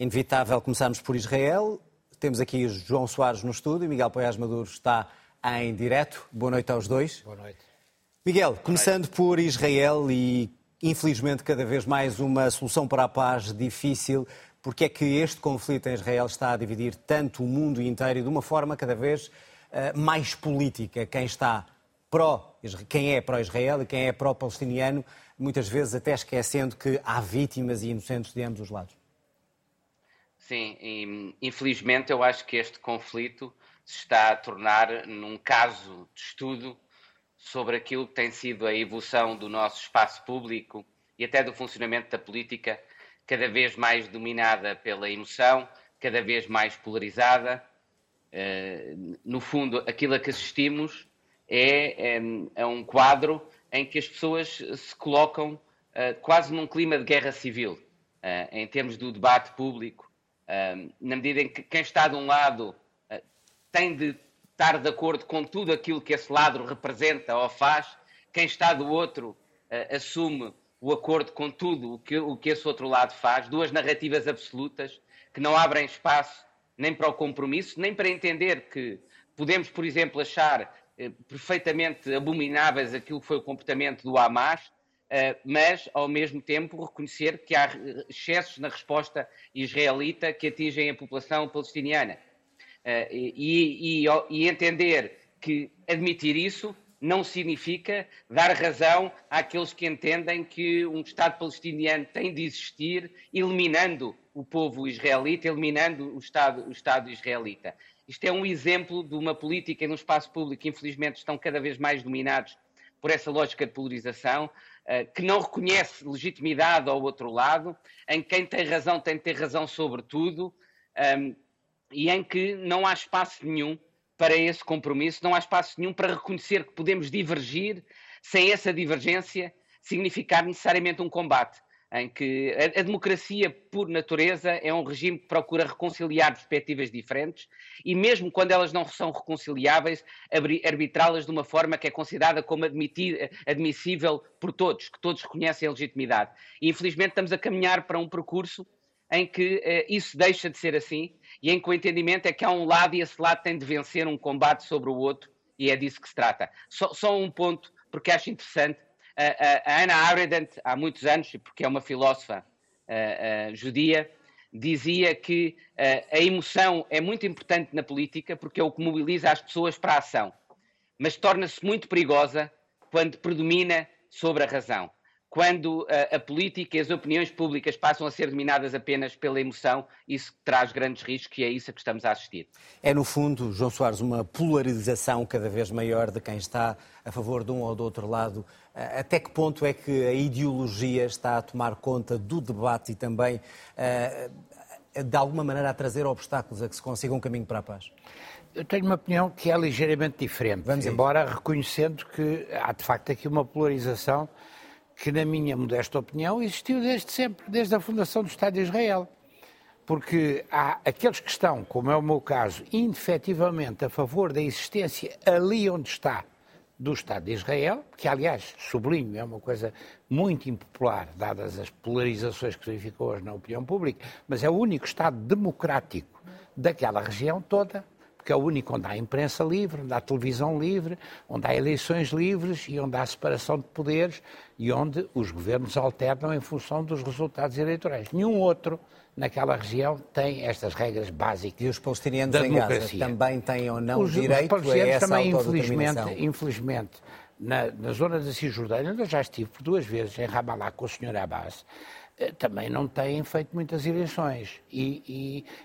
Inevitável começarmos por Israel. Temos aqui João Soares no estúdio, Miguel Poiás Maduro está em direto. Boa noite aos dois. Boa noite. Miguel, começando por Israel e infelizmente cada vez mais uma solução para a paz difícil, porque é que este conflito em Israel está a dividir tanto o mundo inteiro e de uma forma cada vez uh, mais política. Quem está pró, quem é pró-Israel e quem é pró-palestiniano, muitas vezes até esquecendo que há vítimas e inocentes de ambos os lados. Sim, e, infelizmente eu acho que este conflito se está a tornar num caso de estudo sobre aquilo que tem sido a evolução do nosso espaço público e até do funcionamento da política, cada vez mais dominada pela emoção, cada vez mais polarizada. Uh, no fundo, aquilo a que assistimos é, um quadro em que as pessoas se colocam uh, quase num clima de guerra civil, uh, em termos do debate público, na medida em que quem está de um lado tem de estar de acordo com tudo aquilo que esse lado representa ou faz, quem está do outro uh, assume o acordo com tudo o que, o que esse outro lado faz, duas narrativas absolutas que não abrem espaço nem para o compromisso, nem para entender que podemos, por exemplo, achar uh, perfeitamente abomináveis aquilo que foi o comportamento do Hamas, mas, ao mesmo tempo, reconhecer que há excessos na resposta israelita que atingem a população palestiniana. Uh, e, e, e, entender que admitir isso não significa dar razão àqueles que entendem que um Estado palestiniano tem de existir, eliminando o povo israelita, eliminando o Estado, o Estado israelita. Isto é um exemplo de uma política no espaço público que, infelizmente, estão cada vez mais dominados por essa lógica de polarização, que não reconhece legitimidade ao outro lado, em quem tem razão tem de ter razão sobre tudo. Um, e em que não há espaço nenhum para esse compromisso, não há espaço nenhum para reconhecer que podemos divergir sem essa divergência significar necessariamente um combate, em que a, a, democracia, por natureza, é um regime que procura reconciliar perspectivas diferentes e, mesmo quando elas não são reconciliáveis, arbitrá-las de uma forma que é considerada como admissível por todos, que todos reconhecem a legitimidade. E, infelizmente, estamos a caminhar para um percurso em que eh, isso deixa de ser assim e em que o entendimento é que há um lado e esse lado tem de vencer um combate sobre o outro e é disso que se trata. Só, só um ponto, porque acho interessante. A, a, a Anna Arendt, há muitos anos, porque é uma filósofa uh, uh, judia, dizia que uh, a emoção é muito importante na política porque é o que mobiliza as pessoas para a ação, mas torna-se muito perigosa quando predomina sobre a razão quando a, a, política e as opiniões públicas passam a ser dominadas apenas pela emoção, isso traz grandes riscos e é isso a que estamos a assistir. É, no fundo, João Soares, uma polarização cada vez maior de quem está a favor de um ou do outro lado. Até que ponto é que a ideologia está a tomar conta do debate e também, eh, de alguma maneira, a trazer obstáculos a que se consiga um caminho para a paz? Eu tenho uma opinião que é ligeiramente diferente, Vamos embora reconhecendo que há de facto aqui uma polarização que, na minha modesta opinião, existiu desde sempre, desde a fundação do Estado de Israel. Porque há aqueles que estão, como é o meu caso, indefetivamente a favor da existência ali onde está do Estado de Israel, que, aliás, sublinho, é uma coisa muito impopular, dadas as polarizações que se verificam hoje na opinião pública, mas é o único Estado democrático daquela região toda porque é o único onde há imprensa livre, onde há televisão livre, onde há eleições livres e onde há separação de poderes e onde os governos alternam em função dos resultados eleitorais. Nenhum outro naquela região tem estas regras básicas. E os palestinianos em Gaza também têm ou não os, direito os a essa também, infelizmente, infelizmente na, na zona da Cisjordânia, eu já estive por duas vezes em Ramallah com o Sr. Abbas, também não têm feito muitas eleições. E,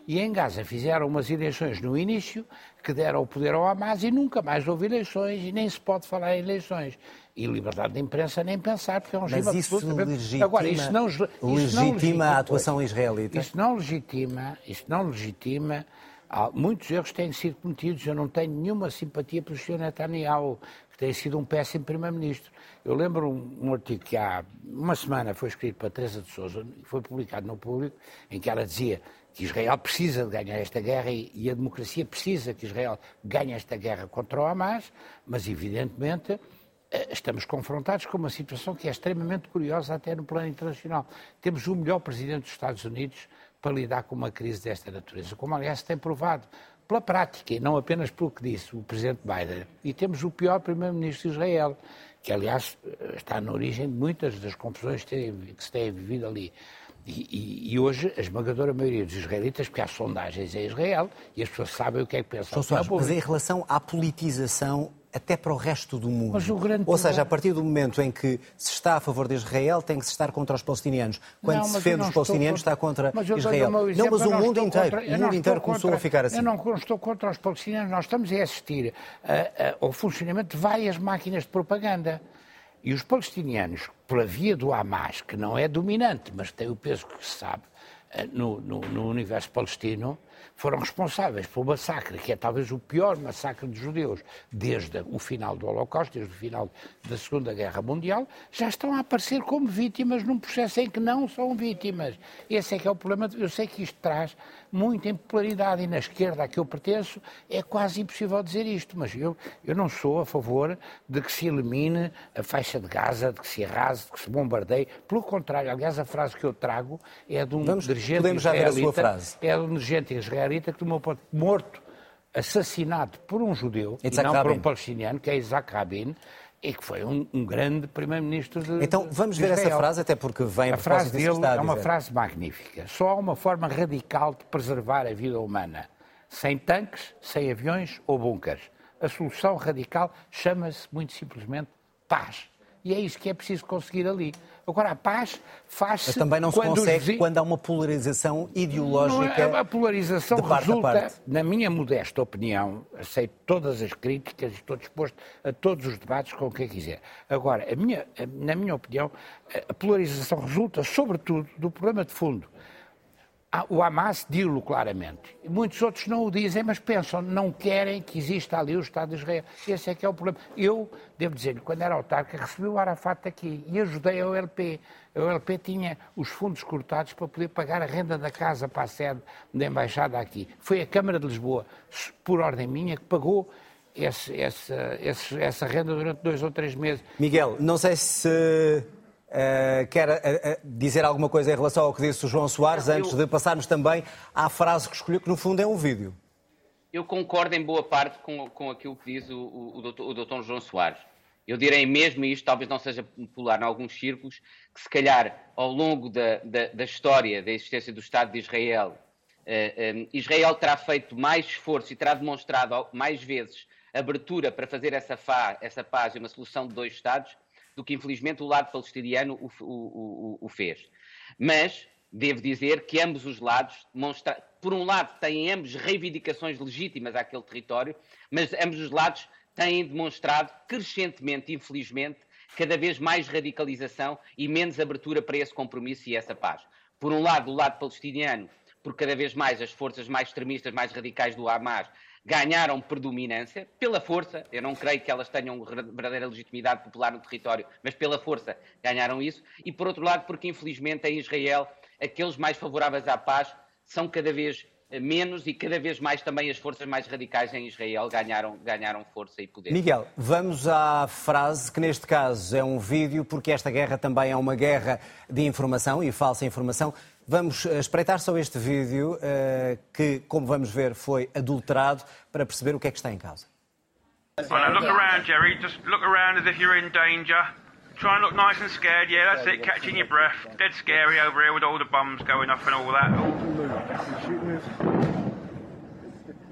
e, e, em Gaza fizeram umas eleições no início que deram o poder ao Hamas e nunca mais houve eleições e nem se pode falar em eleições. E liberdade de imprensa nem pensar, porque é um regime Mas isso legitima, Agora, isso não, isso legitima, não legitima a atuação israelita? Isso não legitima, isso não legitima muitos erros têm sido cometidos. Eu não tenho nenhuma simpatia pelo Sr. Netanyahu, que tem sido um péssimo Primeiro-Ministro. Eu lembro um, um, artigo que há uma semana foi escrito para Teresa de Souza, foi publicado no público, em que ela dizia que Israel precisa de ganhar esta guerra e, e a democracia precisa que Israel ganhe esta guerra contra o Hamas, mas evidentemente eh, estamos confrontados com uma situação que é extremamente curiosa até no plano internacional. Temos o melhor presidente dos Estados Unidos para lidar com uma crise desta natureza, como aliás se tem provado pela prática e não apenas pelo que disse o Presidente Biden. E temos o pior Primeiro-Ministro de Israel, que aliás está na origem de muitas das confusões que se têm vivido ali. E, e, e, hoje a esmagadora maioria dos israelitas, porque há sondagens em Israel e as pessoas sabem o que é que pensam. Soares, mas em relação à politização até para o resto do mundo. Ou seja, a partir do momento em que se está a favor de Israel, tem que se estar contra os palestinianos. Quando não, se defende os palestinianos, contra... está contra Israel. Não, mas o mundo inteiro, contra... o mundo inteiro começou contra... a ficar assim. Eu não estou contra os palestinianos, nós estamos a assistir ao funcionamento de várias máquinas de propaganda. E os palestinianos, pela via do Hamas, que não é dominante, mas tem o peso que se sabe eh, no, no, no universo palestino, foram responsáveis pelo massacre, que é talvez o pior massacre de judeus desde o final do Holocausto, desde o final da Segunda Guerra Mundial, já estão a aparecer como vítimas num processo em que não são vítimas. Esse é que é o problema. Eu sei que isto traz muita impopularidade e na esquerda a que eu pertenço é quase impossível dizer isto, mas eu, eu não sou a favor de que se elimine a faixa de Gaza, de que se arrase, de que se bombardeie. Pelo contrário, aliás, a frase que eu trago é de um Vamos, dirigente podemos já ver a sua frase. É de um dirigente israelita que tomou morto, assassinado por um judeu e não por um palestiniano, que é Isaac Rabin, e que foi um, um grande primeiro-ministro de Então vamos ver Israel. essa frase, até porque vem a frase dele é uma frase magnífica. Só há uma forma radical de preservar a vida humana, sem tanques, sem aviões ou bunkers. A solução radical chama-se muito simplesmente paz. E é isso que é preciso conseguir ali. Agora, a paz faz-se. Mas também não se consegue os... quando há uma polarização ideológica. Não, é, a polarização resulta, na minha modesta opinião, aceito todas as críticas e estou disposto a todos os debates com o que quiser. Agora, a minha, na minha opinião, a polarização resulta, sobretudo, do problema de fundo o Hamas diz-lo claramente. Muitos outros não o dizem, mas pensam, não querem que exista ali o Estado de Israel. Esse é que é o problema. Eu, devo dizer-lhe, quando era autarca, recebi o Arafat aqui e ajudei a OLP. A OLP tinha os fundos cortados para poder pagar a renda da casa para a sede da embaixada aqui. Foi a Câmara de Lisboa, por ordem minha, que pagou esse, essa renda durante dois ou três meses. Miguel, não sei se Uh, quer uh, dizer alguma coisa em relação ao que disse o João Soares, antes de passarmos também à frase que escolheu, que no fundo é um vídeo. Eu concordo em boa parte com, com aquilo que diz o, o, o, doutor, o doutor João Soares. Eu direi mesmo, e isto talvez não seja popular em alguns círculos, que se calhar ao longo da, da, da história da existência do Estado de Israel, uh, Israel terá feito mais esforço e terá demonstrado mais vezes abertura para fazer essa, fa, essa paz e uma solução de dois Estados do que infelizmente o lado palestiniano o, o, o, o fez. Mas devo dizer que ambos os lados, demonstra... por um lado, têm ambos reivindicações legítimas àquele território, mas ambos os lados têm demonstrado crescentemente, infelizmente, cada vez mais radicalização e menos abertura para esse compromisso e essa paz. Por um lado, o lado palestiniano, por cada vez mais as forças mais extremistas, mais radicais do Hamas ganharam predominância pela força. Eu não creio que elas tenham verdadeira legitimidade popular no território, mas pela força ganharam isso. E por outro lado, porque infelizmente em Israel aqueles mais favoráveis à paz são cada vez menos e cada vez mais também as forças mais radicais em Israel ganharam, ganharam força e poder. Miguel, vamos à frase que neste caso é um vídeo, porque esta guerra também é uma guerra de informação e falsa informação. Vamos eh, espreitar só este vídeo, uh, que, como vamos ver, foi adulterado, para perceber o que é que está em causa. look around, Jerry. Just look around as if you're in danger. Try and look nice and scared. Yeah, that's it. Catching your breath. Dead scary over here with all the bombs going off and all that.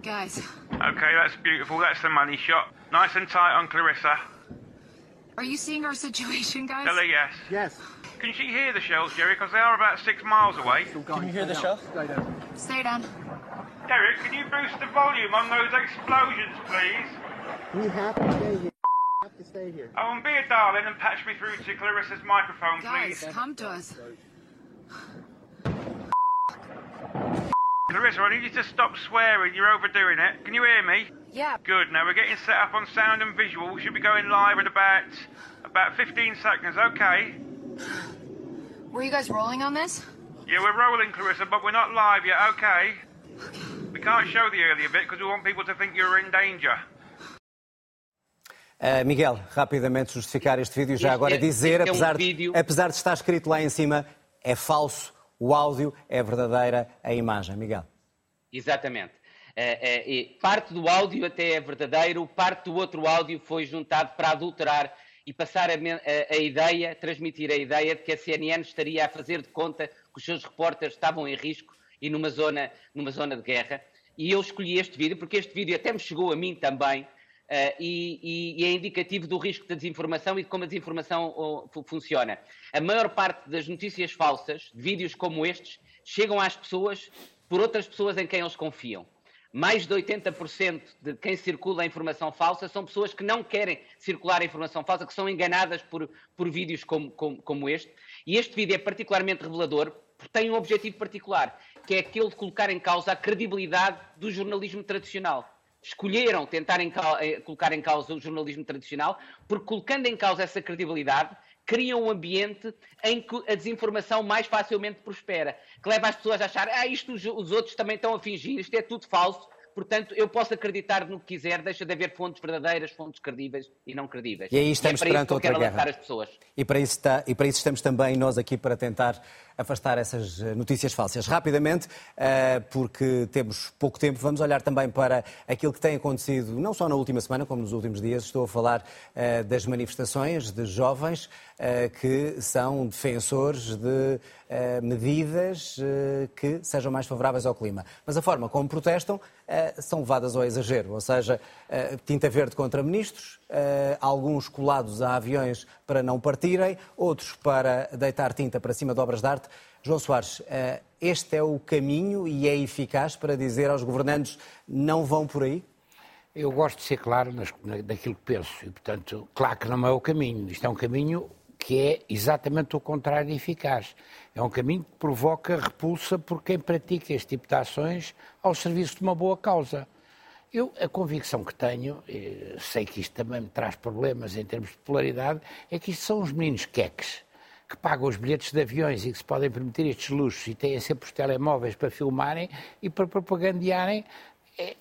Guys. Okay, that's beautiful. That's the money shot. Nice and tight on Clarissa. Are you seeing our situation, guys? Yes. Yes. Can she hear the shells, Jerry? Because they are about six miles away. Can you hear the shells? Stay down. Derek, can you boost the volume on those explosions, please? We have to stay here. have to stay here. Oh, and be a darling and patch me through to Clarissa's microphone, Guys, please. come to us. Clarissa, I need you to stop swearing. You're overdoing it. Can you hear me? Yeah. Good. Now we're getting set up on sound and visual. We should be going live in about about 15 seconds. Okay. Were you guys rolling on this? Yeah, we're rolling, Clarissa, but we're not live yet. Okay. We can't show the earlier bit because we want people to think you're in danger. Uh, Miguel, rapidamente justificar este vídeo, já este agora é, dizer, é um apesar, vídeo... de, apesar de estar escrito lá em cima, é falso o áudio é verdadeira a imagem. Miguel. Exatamente. Uh, uh, parte do áudio até é verdadeiro, parte do outro áudio foi juntado para adulterar e passar a, a, a, ideia, transmitir a ideia de que a CNN estaria a fazer de conta que os seus repórteres estavam em risco e numa zona, numa zona de guerra. E eu escolhi este vídeo porque este vídeo até me chegou a mim também Uh, e, e, é indicativo do risco da desinformação e de como a desinformação funciona. A maior parte das notícias falsas, de vídeos como estes, chegam às pessoas por outras pessoas em quem eles confiam. Mais de 80% de quem circula a informação falsa são pessoas que não querem circular a informação falsa, que são enganadas por, por vídeos como, como, como este. E este vídeo é particularmente revelador porque tem um objetivo particular, que é aquele de colocar em causa a credibilidade do jornalismo tradicional escolheram tentar em, eh, colocar em causa o jornalismo tradicional, porque colocando em causa essa credibilidade, criam um ambiente em que a desinformação mais facilmente prospera, que leva as pessoas a achar, ah, isto os, os outros também estão a fingir, isto é tudo falso, Portanto, eu posso acreditar no que quiser, deixa de haver fontes verdadeiras, fontes credíveis e não credíveis. E aí estamos e é perante outra guerra. As pessoas. E para, isso está, e para isso estamos também nós aqui para tentar afastar essas eh, notícias falsas. Rapidamente, eh, porque temos pouco tempo, vamos olhar também para aquilo que tem acontecido, não só na última semana, como nos últimos dias. Estou a falar eh, das manifestações de jovens que são defensores de medidas que sejam mais favoráveis ao clima. Mas a forma como protestam são levadas ao exagero, ou seja, tinta verde contra ministros, alguns colados a aviões para não partirem, outros para deitar tinta para cima de obras de arte. João Soares, eh, este é o caminho e é eficaz para dizer aos governantes não vão por aí? Eu gosto de ser claro naquilo que penso e, portanto, claro que não é o caminho. Isto é um caminho que é exatamente o contrário eficaz. É um caminho que provoca repulsa por quem pratica este tipo de ações ao serviço de uma boa causa. Eu, a convicção que tenho, sei que isto também me traz problemas em termos de polaridade, é que isto são os meninos queques que pagam os bilhetes de aviões e que se podem permitir estes luxos e têm sempre os telemóveis para filmarem e para propagandearem,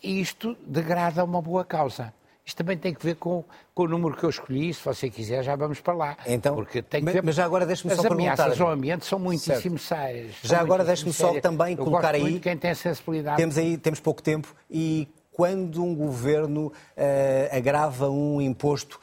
isto degrada uma boa causa. Isto também tem que ver com, com, o número que eu escolhi, se você quiser já vamos para lá. Então, porque tem que mas, ver... mas já agora deixe-me só perguntar... As ameaças ao ambiente são muitíssimo sérias. Já agora deixe-me só também eu colocar aí... quem tem sensibilidade... Temos aí, temos pouco tempo e quando um governo uh, agrava um imposto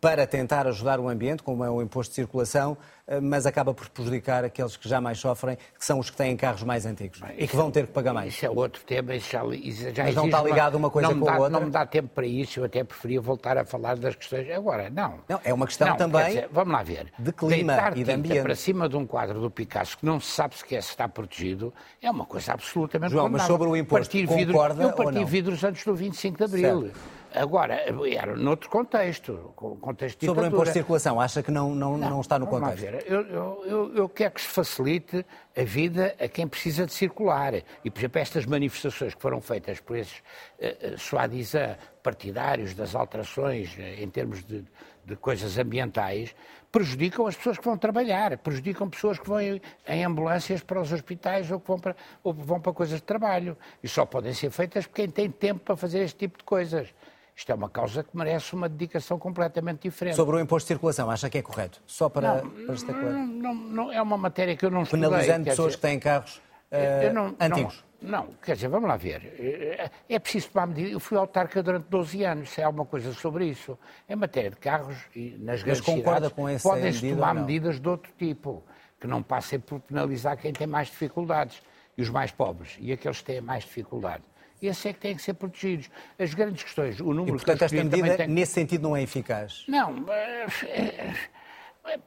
para tentar ajudar o ambiente, como é o imposto de circulação, uh, mas acaba por prejudicar aqueles que já mais sofrem, que são os que têm carros mais antigos Bem, e que vão ter que pagar mais. Isso é outro tema, isso já, isso já mas não está ligado uma coisa com dá, a outra? Não me dá tempo para isso, eu até preferia voltar a falar das questões. Agora, não. Não, é uma questão não, também dizer, vamos lá ver. de clima Deitar e de ambiente. para cima de um quadro do Picasso que não se sabe sequer se está protegido é uma coisa absolutamente João, mas sobre o imposto, partir concorda vidros, Eu parti vidros antes do 25 de Abril. Certo. Agora, era noutro contexto, contexto de Sobre o imposto de circulação, acha que não, não, não, não está no contexto? Ver, eu, eu, eu, quero que se facilite a vida a quem precisa de circular. E, por exemplo, estas manifestações que foram feitas por esses uh, soi-disant partidários das alterações uh, em termos de, de coisas ambientais, prejudicam as pessoas que vão trabalhar, prejudicam pessoas que vão em ambulâncias para os hospitais ou que vão para, ou vão para coisas de trabalho. E só podem ser feitas por quem tem tempo para fazer este tipo de coisas. Isto é uma causa que merece uma dedicação completamente diferente. Sobre o imposto de circulação, acha que é correto? Só para, não, para estar claro. Não, não, é uma matéria que eu não estudei. Penalizando pessoas dizer, que têm carros uh, não, antigos. Não, quer dizer, vamos lá ver. É preciso tomar medida. Eu fui autarca durante 12 anos, se há alguma coisa sobre isso. Em matéria de carros e nas grandes cidades, podem-se tomar medidas de outro tipo, que não passem por penalizar quem tem mais dificuldades, e os mais pobres, e aqueles que têm mais dificuldade esses é que têm que ser protegidos. As grandes questões, o número e, portanto, que esta medida, tem... nesse sentido, não é eficaz? Não,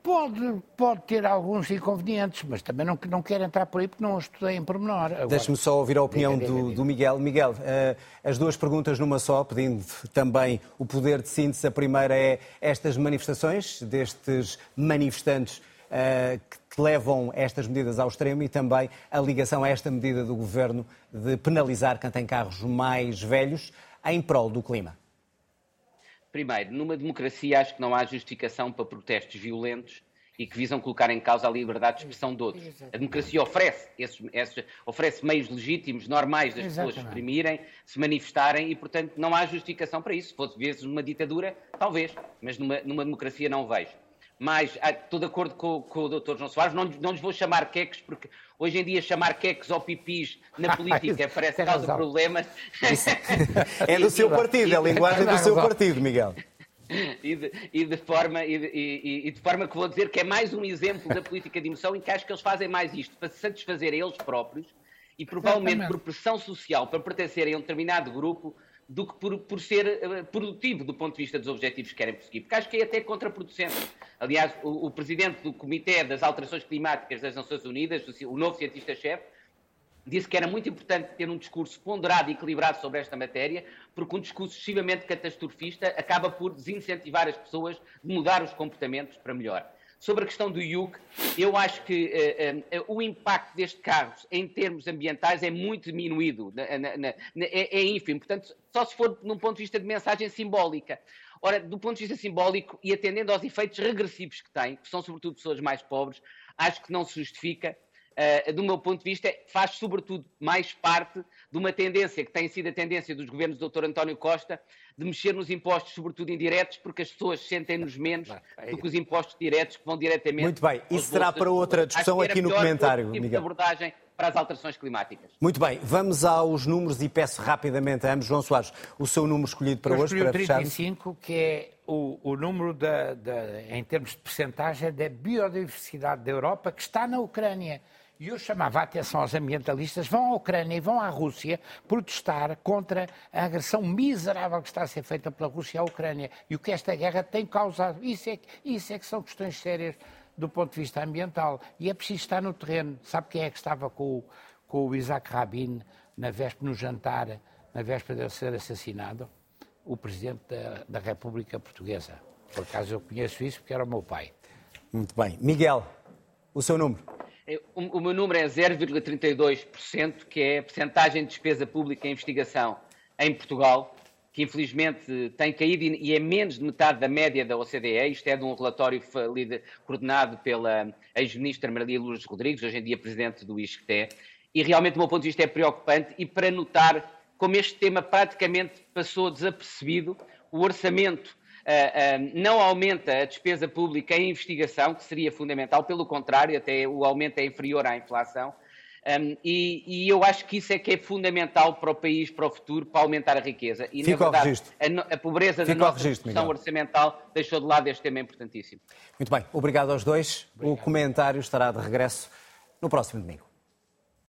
pode, pode ter alguns inconvenientes, mas também não, não quero entrar por aí porque não estudei em pormenor. Deixe-me só ouvir a opinião diga, diga, do, do, Miguel. Miguel, uh, as duas perguntas numa só, pedindo também o poder de síntese. A primeira é estas manifestações destes manifestantes que que levam estas medidas ao extremo e também a ligação a esta medida do governo de penalizar quem tem carros mais velhos em prol do clima? Primeiro, numa democracia acho que não há justificação para protestos violentos e que visam colocar em causa a liberdade de expressão de outros. A democracia oferece, esses, esses, oferece meios legítimos, normais das Exatamente. pessoas exprimirem, se manifestarem e, portanto, não há justificação para isso. Se fosse vezes numa ditadura, talvez, mas numa, numa democracia não vejo. Mais. ah, Estou de acordo com, com o Dr. João Soares, não, não lhes vou chamar queques, porque hoje em dia chamar queques ou pipis na política parece Tem causa razão. problemas. É do seu partido, é a linguagem do seu partido, Miguel. e, de, e de forma, e, de, e- e de forma que vou dizer que é mais um exemplo da política de emoção em que acho que eles fazem mais isto para se satisfazer a eles próprios e provavelmente Exatamente. por pressão social para pertencerem a um determinado grupo do que por, por ser eh, produtivo do ponto de vista dos objetivos que querem perseguir. Porque acho que é até contraproducente. Aliás, o, o presidente do Comitê das Alterações Climáticas das Nações Unidas, o o novo cientista-chefe, disse que era muito importante ter um discurso ponderado e equilibrado sobre esta matéria, porque um discurso excessivamente catastrofista acaba por desincentivar as pessoas de mudar os comportamentos para melhor. Sobre a questão do IUC, eu acho que eh, o impacto deste carro em termos ambientais é muito diminuído, na- na- na- é, é ínfimo. Portanto, só se for num ponto de vista de mensagem simbólica. Ora, do ponto de vista simbólico e atendendo aos efeitos regressivos que tem, que são sobretudo pessoas mais pobres, acho que não se justifica Uh, do meu ponto de vista, faz sobretudo mais parte de uma tendência que tem sido a tendência dos governos do Dr. António Costa de mexer nos impostos, sobretudo indiretos, porque as pessoas sentem-nos menos do que os impostos diretos que vão diretamente. Muito bem, isso será para outra discussão aqui no comentário, tipo Miguel. abordagem para as alterações climáticas. Muito bem, vamos aos números e peço rapidamente a ambos, João Soares, o seu número escolhido para Eu hoje, para o fecharmos. 35, que é o, o número, da, da- em termos de percentagem, da biodiversidade da Europa que está na Ucrânia. E eu chamava a atenção aos ambientalistas, vão à Ucrânia e vão à Rússia protestar contra a agressão miserável que está a ser feita pela Rússia à Ucrânia. E o que esta guerra tem causado. Isso é, isso é que são questões sérias do ponto de vista ambiental. E é preciso estar no terreno. Sabe quem é que estava com, o- com o Isaac Rabin na véspera, no jantar, na véspera de ele ser assassinado? o Presidente da, da República Portuguesa. Por acaso eu conheço isso porque era o meu pai. Muito bem. Miguel, o seu número. Eh, O, meu número é 0,32%, que é a percentagem de despesa pública em investigação em Portugal, que infelizmente tem caído e é menos de metade da média da OCDE. Isto é de um relatório coordenado pela ex-ministra Maria Lourdes Rodrigues, hoje em dia presidente do ISCTE. E realmente, do meu ponto de vista, é preocupante e para notar como este tema praticamente passou desapercebido, o orçamento não aumenta a despesa pública em investigação, que seria fundamental, pelo contrário, até o aumento é inferior à inflação. Um, e, e eu acho que isso é que é fundamental para o país, para o futuro, para aumentar a riqueza. E, Fica na verdade, a, no- a pobreza Fica da nossa registro, discussão Miguel. orçamental deixou de lado este tema importantíssimo. Muito bem, obrigado aos dois. O comentário estará de regresso no próximo domingo.